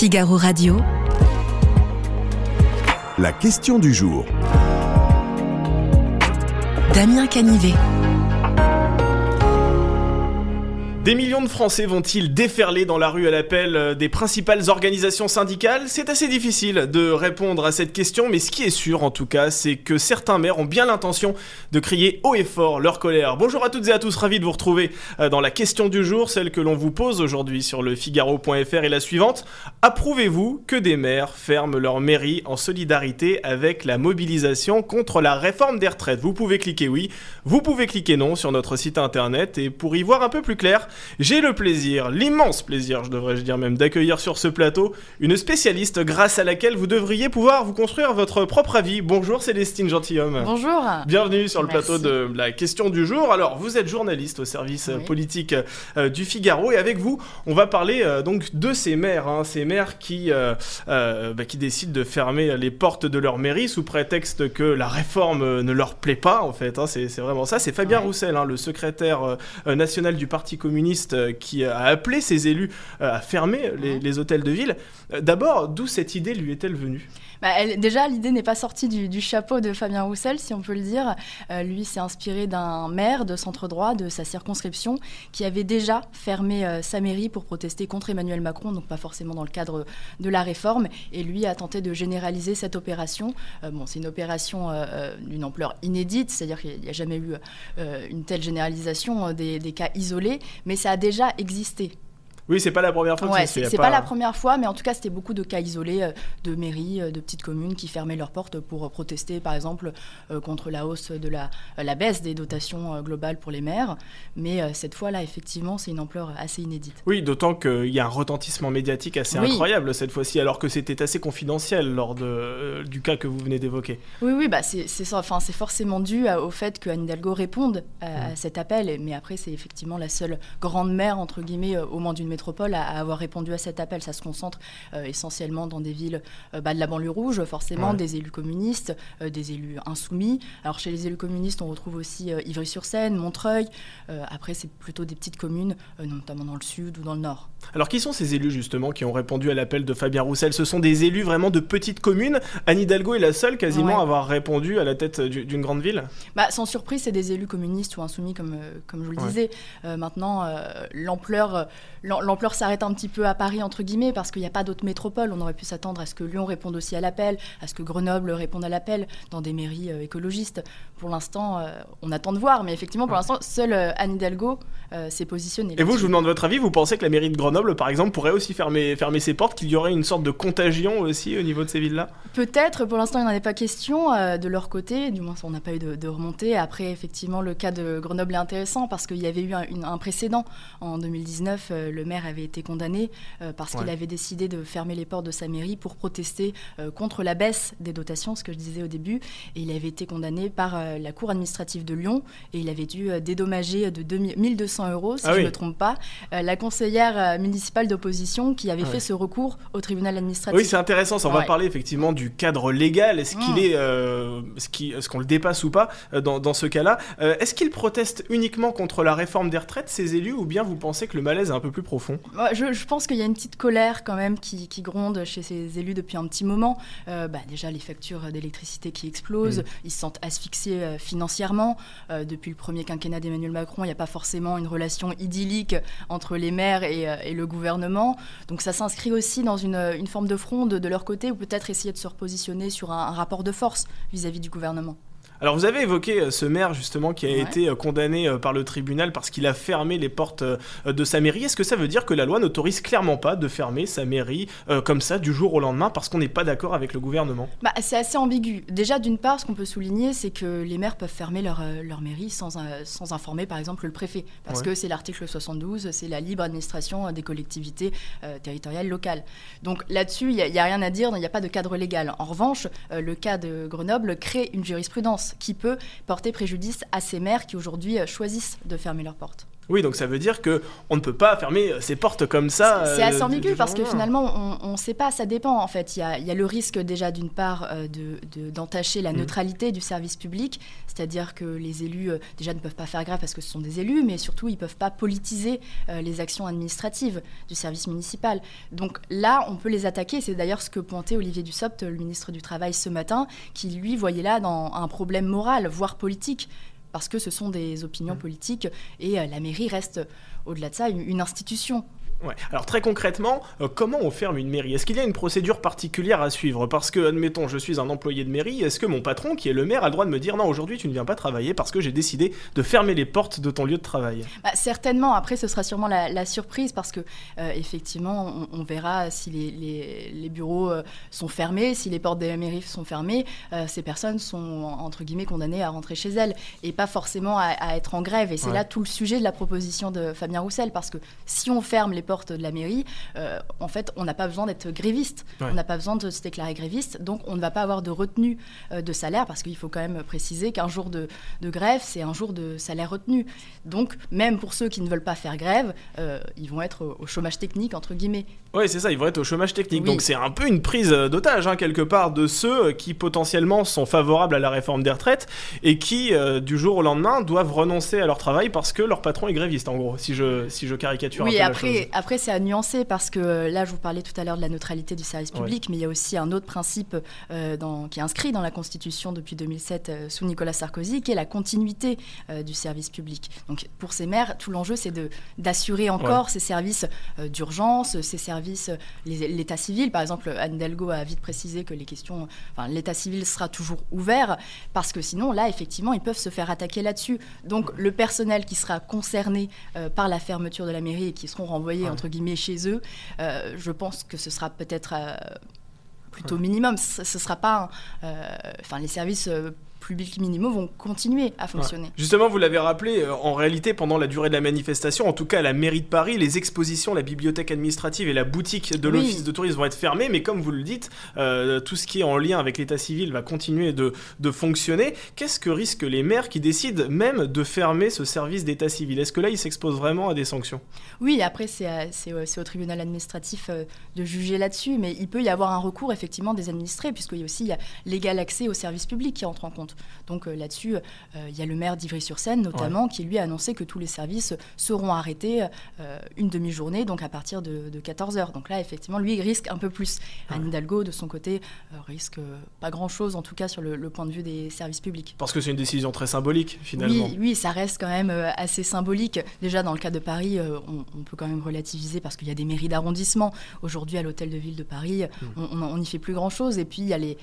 Figaro Radio. La question du jour. Damien Canivet. Des millions de Français vont-ils déferler dans la rue à l'appel euh, des principales organisations syndicales? C'est assez difficile de répondre à cette question, mais ce qui est sûr en tout cas, c'est que certains maires ont bien l'intention de crier haut et fort leur colère. Bonjour à toutes et à tous, ravi de vous retrouver euh, dans la question du jour, celle que l'on vous pose aujourd'hui sur le Figaro.fr et la suivante. Approuvez-vous que des maires ferment leur mairie en solidarité avec la mobilisation contre la réforme des retraites? Vous pouvez cliquer oui, vous pouvez cliquer non sur notre site internet et pour y voir un peu plus clair, j'ai le plaisir, l'immense plaisir, je devrais dire même, d'accueillir sur ce plateau une spécialiste grâce à laquelle vous devriez pouvoir vous construire votre propre avis. Bonjour Célestine Gentilhomme. Bonjour. Bienvenue sur le Merci. plateau de la question du jour. Alors, vous êtes journaliste au service euh, politique euh, du Figaro et avec vous, on va parler euh, donc de ces maires, hein, ces maires qui, euh, bah, qui décident de fermer les portes de leur mairie sous prétexte que la réforme ne leur plaît pas en fait. hein, c'est vraiment ça. C'est Fabien Ouais. Roussel, hein, le secrétaire national du Parti communiste, euh, qui a appelé ses élus euh, à fermer les, les hôtels de ville. Euh, D'abord, d'où cette idée lui est-elle venue? Bah, déjà, l'idée n'est pas sortie du, chapeau de Fabien Roussel, si on peut le dire. Euh, lui s'est inspiré d'un maire de centre droit de sa circonscription qui avait déjà fermé euh, sa mairie pour protester contre Emmanuel Macron, donc pas forcément dans le cadre de la réforme. Et lui a tenté de généraliser cette opération. Euh, c'est une opération d'une ampleur inédite, c'est-à-dire qu'il n'y a jamais eu une telle généralisation des cas isolés, mais ça a déjà existé. Oui, c'est pas la première fois que Ouais, ça se fait. c'est pas... la première fois, mais en tout cas, c'était beaucoup de cas isolés euh, de mairies, euh, de petites communes qui fermaient leurs portes pour euh, protester, par exemple, euh, contre la hausse de la, la baisse des dotations euh, globales pour les maires. Mais euh, cette fois-là, effectivement, c'est une ampleur assez inédite. Oui, d'autant qu'il y a un retentissement médiatique assez Oui. incroyable cette fois-ci, alors que c'était assez confidentiel lors de, du cas que vous venez d'évoquer. Oui, oui, bah c'est. Enfin, forcément dû à- au fait que Anne Hidalgo réponde à, Mm. à cet appel. Mais après, c'est effectivement la seule grande maire, entre guillemets, au moins d'une métropole, à, à avoir répondu à cet appel. Ça se concentre euh, essentiellement dans des villes bah, de la banlieue rouge, forcément, Ouais. des élus communistes, euh, des élus insoumis. Alors, chez les élus communistes, on retrouve aussi Ivry-sur-Seine, Montreuil. Après, c'est plutôt des petites communes, notamment dans le sud ou dans le nord. Alors qui sont ces élus justement qui ont répondu à l'appel de Fabien Roussel? Ce sont des élus vraiment de petites communes. Anne Hidalgo est la seule quasiment Ouais. à avoir répondu à la tête du- d'une grande ville. Bah, sans surprise, c'est des élus communistes ou insoumis, comme, comme je vous le Ouais. disais. Euh, maintenant, euh, l'ampleur, euh, l'am- l'ampleur s'arrête un petit peu à Paris, entre guillemets, parce qu'il n'y a pas d'autres métropoles. On aurait pu s'attendre à ce que Lyon réponde aussi à l'appel, à ce que Grenoble réponde à l'appel dans des mairies euh, écologistes. Pour l'instant, euh, on attend de voir, mais effectivement, pour l'instant, seule euh, Anne Hidalgo s'est positionnée. Et vous, je vous demande votre avis, vous pensez que la mairie de Grenoble, par exemple, pourrait aussi fermer, fermer ses portes, qu'il y aurait une sorte de contagion aussi au niveau de ces villes-là? Peut-être, pour l'instant, il n'en est pas question de leur côté, du moins on n'a pas eu de, de remontée. Après, effectivement, le cas de Grenoble est intéressant parce qu'il y avait eu un, une- un précédent. En 2019, euh, le maire avait été condamné euh, parce qu'il avait décidé de fermer les portes de sa mairie pour protester euh, contre la baisse des dotations, ce que je disais au début. Et il avait été condamné par euh, la Cour administrative de Lyon et il avait dû dédommager de 2000 1200 euros, si Ah je ne oui. me trompe pas, la conseillère municipale d'opposition qui avait Ah fait ouais. ce recours au tribunal administratif. Oui, c'est intéressant. Ça, on va parler effectivement du cadre légal. Est-ce qu'il Mm. est, qu'il- est-ce qu'on le dépasse ou pas dans, dans ce cas-là Est-ce qu'ils protestent uniquement contre la réforme des retraites, ces élus, ou bien vous pensez que le malaise est un peu plus profond? Ouais, je, je pense qu'il y a une petite colère quand même qui, qui gronde chez ces élus depuis un petit moment. Euh, bah, déjà, les factures d'électricité qui explosent, Mm. ils se sentent asphyxiés euh, financièrement. Euh, depuis le premier quinquennat d'Emmanuel Macron, il n'y a pas forcément une relation idyllique entre les maires et, et le gouvernement. Donc ça s'inscrit aussi dans une, une forme de fronde de leur côté, ou peut-être essayer de se repositionner sur un, un rapport de force vis-à-vis du gouvernement. Alors vous avez évoqué euh, ce maire justement qui a Ouais. été euh, condamné euh, par le tribunal parce qu'il a fermé les portes de sa mairie. Est-ce que ça veut dire que la loi n'autorise clairement pas de fermer sa mairie euh, comme ça du jour au lendemain parce qu'on n'est pas d'accord avec le gouvernement? Bah, c'est assez ambigu. Déjà, d'une part, ce qu'on peut souligner, c'est que les maires peuvent fermer leur, leur mairie sans, sans informer, par exemple, le préfet. Parce Ouais. que c'est l'article 72, c'est la libre administration des collectivités euh, territoriales locales. Donc là-dessus, il n'y a, rien à dire, il n'y a pas de cadre légal. En revanche, euh, le cas de Grenoble crée une jurisprudence qui peut porter préjudice à ces maires qui aujourd'hui euh, choisissent de fermer leurs portes. Oui, donc ça veut dire que on ne peut pas fermer ses portes comme ça. C'est assez ambigu parce que finalement, on ne sait pas, ça dépend en fait. Il y a, y a le risque déjà d'une part de, d'entacher la mmh. neutralité du service public, c'est-à-dire que les élus déjà ne peuvent pas faire grève parce que ce sont des élus, mais surtout ils ne peuvent pas politiser les actions administratives du service municipal. Donc là, on peut les attaquer. C'est d'ailleurs ce que pointait Olivier Dussopt, le ministre du Travail, ce matin, qui lui voyait là dans un problème moral, voire politique, parce que ce sont des opinions mmh. politiques et euh, la mairie reste, au-delà de ça, une institution. Alors très concrètement, euh, comment on ferme une mairie? Est-ce qu'il y a une procédure particulière à suivre? Parce que, admettons, je suis un employé de mairie, est-ce que mon patron, qui est le maire, a le droit de me dire non, aujourd'hui tu ne viens pas travailler parce que j'ai décidé de fermer les portes de ton lieu de travail? Bah, Certainement, après ce sera sûrement la, surprise parce que euh, effectivement, on, verra si les, bureaux euh, sont fermés, si les portes des mairies sont fermées, ces personnes sont entre guillemets condamnées à rentrer chez elles et pas forcément à, être en grève. Et c'est là tout le sujet de la proposition de Fabien Roussel parce que si on ferme les de la mairie, euh, en fait, on n'a pas besoin d'être gréviste. On n'a pas besoin de se déclarer gréviste. Donc, on ne va pas avoir de retenue euh, de salaire parce qu'il faut quand même préciser qu'un jour de, grève, c'est un jour de salaire retenu. Donc, même pour ceux qui ne veulent pas faire grève, euh, ils vont être au chômage technique, entre guillemets. Oui, c'est ça, ils vont être au chômage technique. Donc, c'est un peu une prise d'otage, hein, quelque part, de ceux qui potentiellement sont favorables à la réforme des retraites et qui, du jour au lendemain, doivent renoncer à leur travail parce que leur patron est gréviste, en gros, si je, si je caricature oui, un peu après, la après, c'est à nuancer parce que euh, là, je vous parlais tout à l'heure de la neutralité du service public, mais il y a aussi un autre principe euh, dans, qui est inscrit dans la Constitution depuis 2007 euh, sous Nicolas Sarkozy, qui est la continuité du service public. Donc, pour ces maires, tout l'enjeu, c'est d'assurer encore ces services d'urgence, ces services, l'état civil. Par exemple, Anne Delgo a vite précisé que les questions, enfin, l'état civil sera toujours ouvert parce que sinon, là, effectivement, ils peuvent se faire attaquer là-dessus. Donc, le personnel qui sera concerné par la fermeture de la mairie et qui seront renvoyés entre guillemets chez eux, euh, je pense que ce sera peut-être euh, plutôt minimum. Ce ne sera pas, euh, enfin les services publics minimaux vont continuer à fonctionner. Justement, vous l'avez rappelé, euh, en réalité, pendant la durée de la manifestation, en tout cas à la mairie de Paris, les expositions, la bibliothèque administrative et la boutique de l'office de tourisme vont être fermées, mais comme vous le dites, euh, tout ce qui est en lien avec l'état civil va continuer de, de fonctionner. Qu'est-ce que risquent les maires qui décident même de fermer ce service d'état civil? Est-ce que là, ils s'exposent vraiment à des sanctions? Oui, après, c'est au tribunal administratif euh, de juger là-dessus, mais il peut y avoir un recours effectivement des administrés, puisqu'il y a aussi l'égal accès aux services publics qui entre en compte. Donc euh, là-dessus, euh, il y a le maire d'Ivry-sur-Seine notamment qui lui a annoncé que tous les services seront arrêtés euh, une demi-journée, donc à partir de, 14h. Donc là, effectivement, lui, il risque un peu plus. Anne Hidalgo, de son côté, risque pas grand-chose, en tout cas sur le, point de vue des services publics. Parce que c'est une décision très symbolique, finalement. Oui, oui, ça reste quand même assez symbolique. Déjà, dans le cas de Paris, on, peut quand même relativiser parce qu'il y a des mairies d'arrondissement. Aujourd'hui, à l'hôtel de ville de Paris, hmm. on n'y fait plus grand-chose. Et puis, il y a les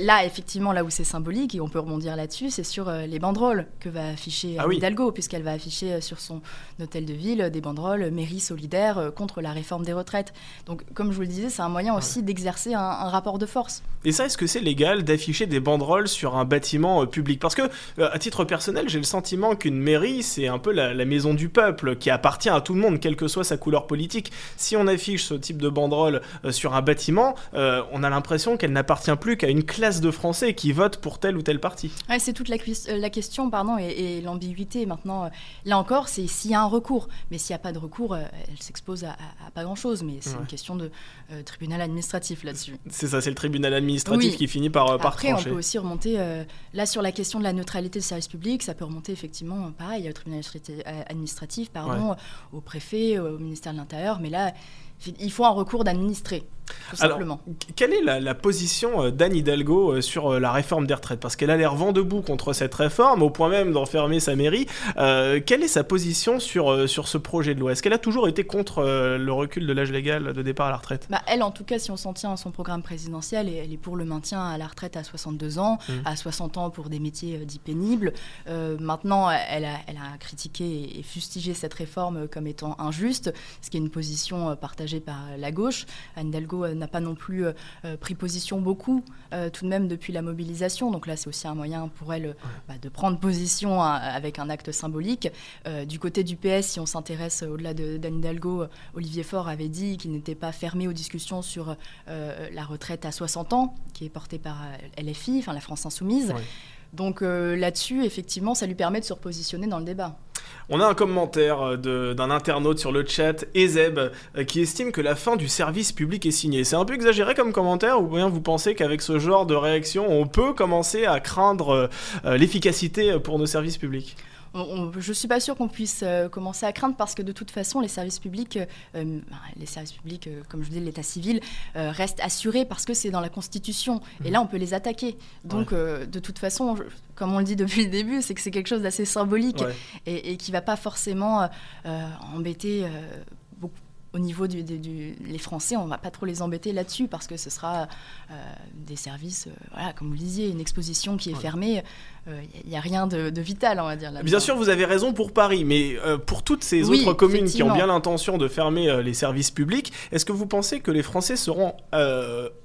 Là, effectivement, là où c'est symbolique, et on peut rebondir là-dessus, c'est sur euh, les banderoles que va afficher ah Hidalgo, puisqu'elle va afficher euh, sur son hôtel de ville des banderoles mairie solidaire euh, contre la réforme des retraites. Donc, comme je vous le disais, c'est un moyen aussi d'exercer un, rapport de force. Et ça, est-ce que c'est légal d'afficher des banderoles sur un bâtiment public? Parce que, à titre personnel, j'ai le sentiment qu'une mairie, c'est un peu la, maison du peuple, qui appartient à tout le monde, quelle que soit sa couleur politique. Si on affiche ce type de banderole sur un bâtiment, on a l'impression qu'elle n'appartient plus qu'à une classe de Français qui votent pour tel ou tel parti. c'est toute la, euh, la, question pardon, et, l'ambiguïté maintenant. Euh, là encore, c'est s'il y a un recours. Mais s'il n'y a pas de recours, euh, elle s'expose à, pas grand-chose. Mais c'est une question de tribunal administratif là-dessus. C'est ça, c'est le tribunal administratif qui finit par, par Après, on peut aussi remonter, là sur la question de la neutralité du service public, ça peut remonter effectivement, pareil, au tribunal administratif, pardon, au préfet, au ministère de l'Intérieur. Mais là, il faut un recours d'administré. Alors, quelle est la, position euh, d'Anne Hidalgo euh, sur euh, la réforme des retraites? Parce qu'elle a l'air vent debout contre cette réforme, au point même d'enfermer sa mairie. quelle est sa position sur, sur ce projet de loi? Est-ce qu'elle a toujours été contre le recul de l'âge légal de départ à la retraite? Bah, Elle, en tout cas, si on s'en tient à son programme présidentiel, elle est pour le maintien à la retraite à 62 ans, mmh. à 60 ans pour des métiers dits pénibles. maintenant, elle a, elle a critiqué et fustigé cette réforme comme étant injuste, ce qui est une position partagée par la gauche. Anne Hidalgo euh, n'a pas non plus euh, euh, pris position beaucoup, tout de même depuis la mobilisation. Donc là, c'est aussi un moyen pour elle bah, de prendre position hein, avec un acte symbolique. du côté du PS, si on s'intéresse au-delà d'Anne Hidalgo, Olivier Faure avait dit qu'il n'était pas fermé aux discussions sur la retraite à 60 ans, qui est portée par LFI, enfin la France Insoumise. Donc là-dessus, effectivement, ça lui permet de se repositionner dans le débat. On a un commentaire euh, d'un internaute sur le chat, Ezeb, euh, qui estime que la fin du service public est signée. C'est un peu exagéré comme commentaire, ou bien vous pensez qu'avec ce genre de réaction, on peut commencer à craindre euh, l'efficacité pour nos services publics? Je ne suis pas sûre qu'on puisse commencer à craindre parce que de toute façon, les services publics, les services publics, comme je dis, l'état civil, restent assurés parce que c'est dans la Constitution. Et là, on peut les attaquer. Donc, de toute façon, comme on le dit depuis le début, c'est que c'est quelque chose d'assez symbolique et, qui ne va pas forcément euh, euh, embêter euh, beaucoup au niveau du, les Français, on va pas trop les embêter là-dessus parce que ce sera des services, voilà, comme vous le disiez, une exposition qui est fermée il euh, n'y a rien de, vital, on va dire. Bien sûr, vous avez raison pour Paris, mais euh, pour toutes ces autres communes qui ont bien l'intention de fermer euh, les services publics, est-ce que vous pensez que les Français seront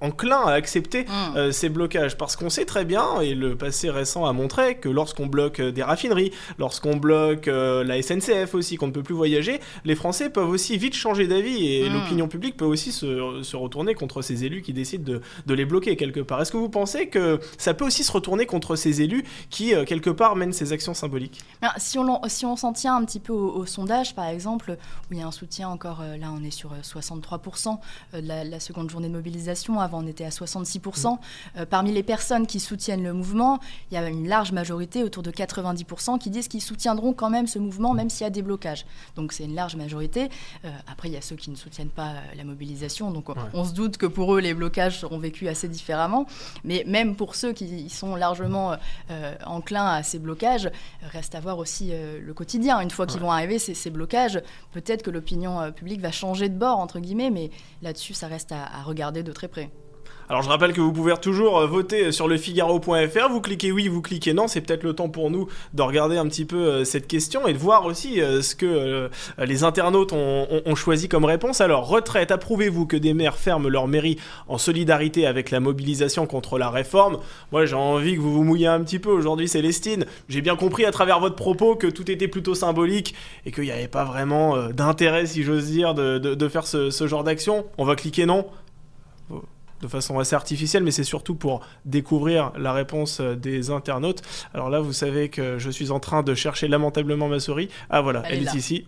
enclins à accepter hmm. ces blocages? Parce qu'on sait très bien, et le passé récent a montré, que lorsqu'on bloque des raffineries, lorsqu'on bloque la SNCF aussi, qu'on ne peut plus voyager, les Français peuvent aussi vite changer d'avis et hmm. l'opinion publique peut aussi se, se, retourner contre ces élus qui décident de, de les bloquer quelque part. Est-ce que vous pensez que ça peut aussi se retourner contre ces élus qui, euh, quelque part, mène ces actions symboliques. si, on, si on s'en tient un petit peu au, sondage, par exemple, où il y a un soutien encore, euh, là on est sur 63% euh, de la, seconde journée de mobilisation, avant on était à 66%. Mm. parmi les personnes qui soutiennent le mouvement, il y a une large majorité, autour de 90%, qui disent qu'ils soutiendront quand même ce mouvement, même s'il y a des blocages. Donc c'est une large majorité. après, il y a ceux qui ne soutiennent pas la mobilisation, donc on se doute que pour eux, les blocages seront vécus assez différemment. Mais même pour ceux qui sont largement enclin à ces blocages. Reste à voir aussi euh, le quotidien. Une fois qu'ils vont arriver, ces, blocages, peut-être que l'opinion euh, publique va changer de bord, entre guillemets, mais là-dessus, ça reste à regarder de très près. Alors je rappelle que vous pouvez toujours euh, voter sur le Figaro.fr, vous cliquez oui, vous cliquez non, c'est peut-être le temps pour nous de regarder un petit peu euh, cette question et de voir aussi euh, ce que les internautes ont, choisi comme réponse. Alors retraite, approuvez-vous que des maires ferment leur mairie en solidarité avec la mobilisation contre la réforme? Moi j'ai envie que vous vous mouillez un petit peu aujourd'hui Célestine. J'ai bien compris à travers votre propos que tout était plutôt symbolique et qu'il n'y avait pas vraiment d'intérêt si j'ose dire de, faire ce, ce genre d'action. On va cliquer non de façon assez artificielle, mais c'est surtout pour découvrir la réponse euh, des internautes. Alors là, vous savez que je suis en train de chercher lamentablement ma souris. Ah voilà, elle, est, ici.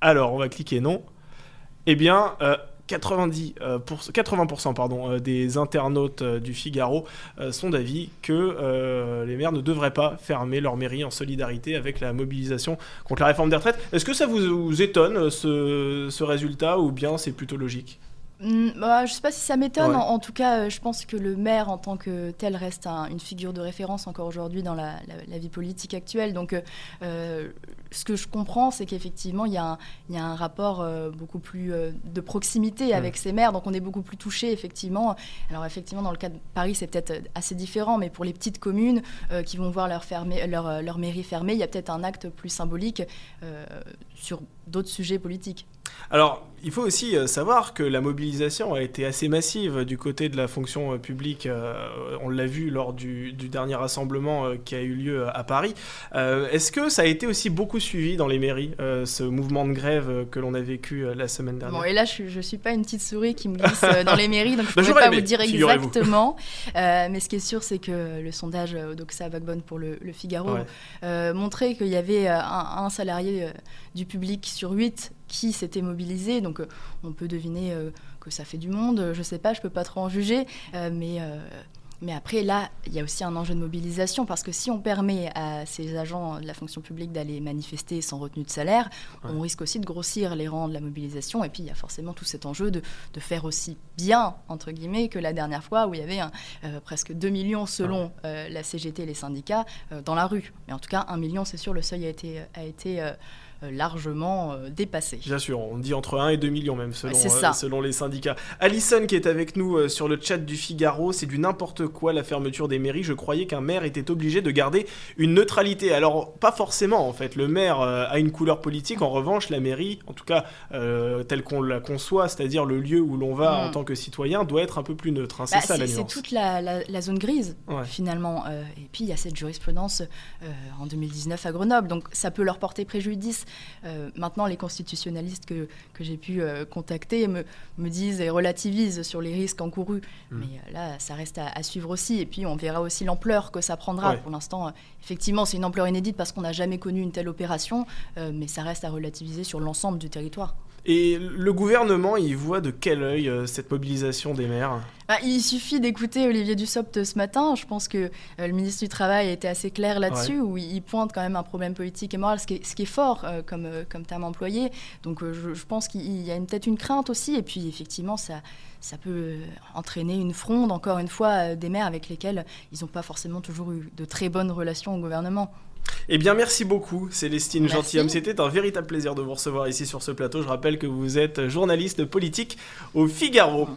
Alors, on va cliquer non. Eh bien, 90, euh, 80% euh, pardon, des internautes du Figaro sont d'avis que les maires ne devraient pas fermer leur mairie en solidarité avec la mobilisation contre la réforme des retraites. Est-ce que ça vous, étonne ce résultat ou bien c'est plutôt logique? Bah, je ne sais pas si ça m'étonne. En, tout cas, euh, je pense que le maire, en tant que tel, reste une figure de référence encore aujourd'hui dans la, vie politique actuelle. Donc, euh, euh, ce que je comprends, c'est qu'effectivement, il y, a un rapport beaucoup plus de proximité avec ces maires. Donc, on est beaucoup plus touché, effectivement. Alors, effectivement, dans le cas de Paris, c'est peut-être assez différent. Mais pour les petites communes qui vont voir leur, fermer, leur, leur mairie fermée, il y a peut-être un acte plus symbolique sur d'autres sujets politiques. Alors, il faut aussi euh, savoir que la mobilisation a été assez massive du côté de la fonction euh, publique. Euh, on l'a vu lors du, dernier rassemblement qui a eu lieu à Paris. Est-ce que ça a été aussi beaucoup suivi dans les mairies, ce mouvement de grève que l'on a vécu la semaine dernière. Bon, et là, je ne suis pas une petite souris qui me glisse dans les mairies, donc je ne bah, pourrais pas vous dire exactement. mais ce qui est sûr, c'est que le sondage Odoxa Backbone pour le, Figaro montrait qu'il y avait un, un salarié du public sur huit qui s'était mobilisé. Donc euh, on peut deviner euh, que ça fait du monde, je ne sais pas, je ne peux pas trop en juger, euh, mais... Mais après, là, il y a aussi un enjeu de mobilisation parce que si on permet à ces agents de la fonction publique d'aller manifester sans retenue de salaire, on risque aussi de grossir les rangs de la mobilisation. Et puis, il y a forcément tout cet enjeu de, de faire aussi bien, entre guillemets, que la dernière fois où il y avait un, presque 2 millions selon la CGT et les syndicats dans la rue. Mais en tout cas, 1 million, c'est sûr, le seuil a été, a été euh, largement euh, dépassé. Bien sûr, on dit entre 1 et 2 millions même selon, euh, selon les syndicats. Alison qui est avec nous sur le chat du Figaro, c'est du n'importe quoi la fermeture des mairies. Je croyais qu'un maire était obligé de garder une neutralité. Alors pas forcément en fait. Le maire a une couleur politique. En revanche, la mairie, en tout cas telle qu'on la conçoit, c'est-à-dire le lieu où l'on va en hmm. tant que citoyen, doit être un peu plus neutre. Hein. C'est bah, ça la. C'est toute la, zone grise finalement. et puis il y a cette jurisprudence en 2019 à Grenoble. Donc ça peut leur porter préjudice justice. maintenant, les constitutionnalistes que, que j'ai pu contacter me, me, disent et relativisent sur les risques encourus. Mmh. Mais là, ça reste à, suivre aussi. Et puis, on verra aussi l'ampleur que ça prendra. Pour l'instant, effectivement, c'est une ampleur inédite parce qu'on n'a jamais connu une telle opération, mais ça reste à relativiser sur l'ensemble du territoire. Et le gouvernement, il voit de quel œil euh, cette mobilisation des maires? Bah, Il suffit d'écouter Olivier Dussopt ce matin. Je pense que euh, le ministre du Travail a été assez clair là-dessus, où il pointe quand même un problème politique et moral, ce qui est, ce qui est fort euh, comme, comme terme employé. Donc je, pense qu'il y a peut-être une crainte aussi. Et puis effectivement, ça, ça peut entraîner une fronde, encore une fois, des maires avec lesquels ils n'ont pas forcément toujours eu de très bonnes relations au gouvernement. Eh bien, merci beaucoup, Célestine Gentilhomme. C'était un véritable plaisir de vous recevoir ici sur ce plateau. Je rappelle que vous êtes journaliste politique au Figaro.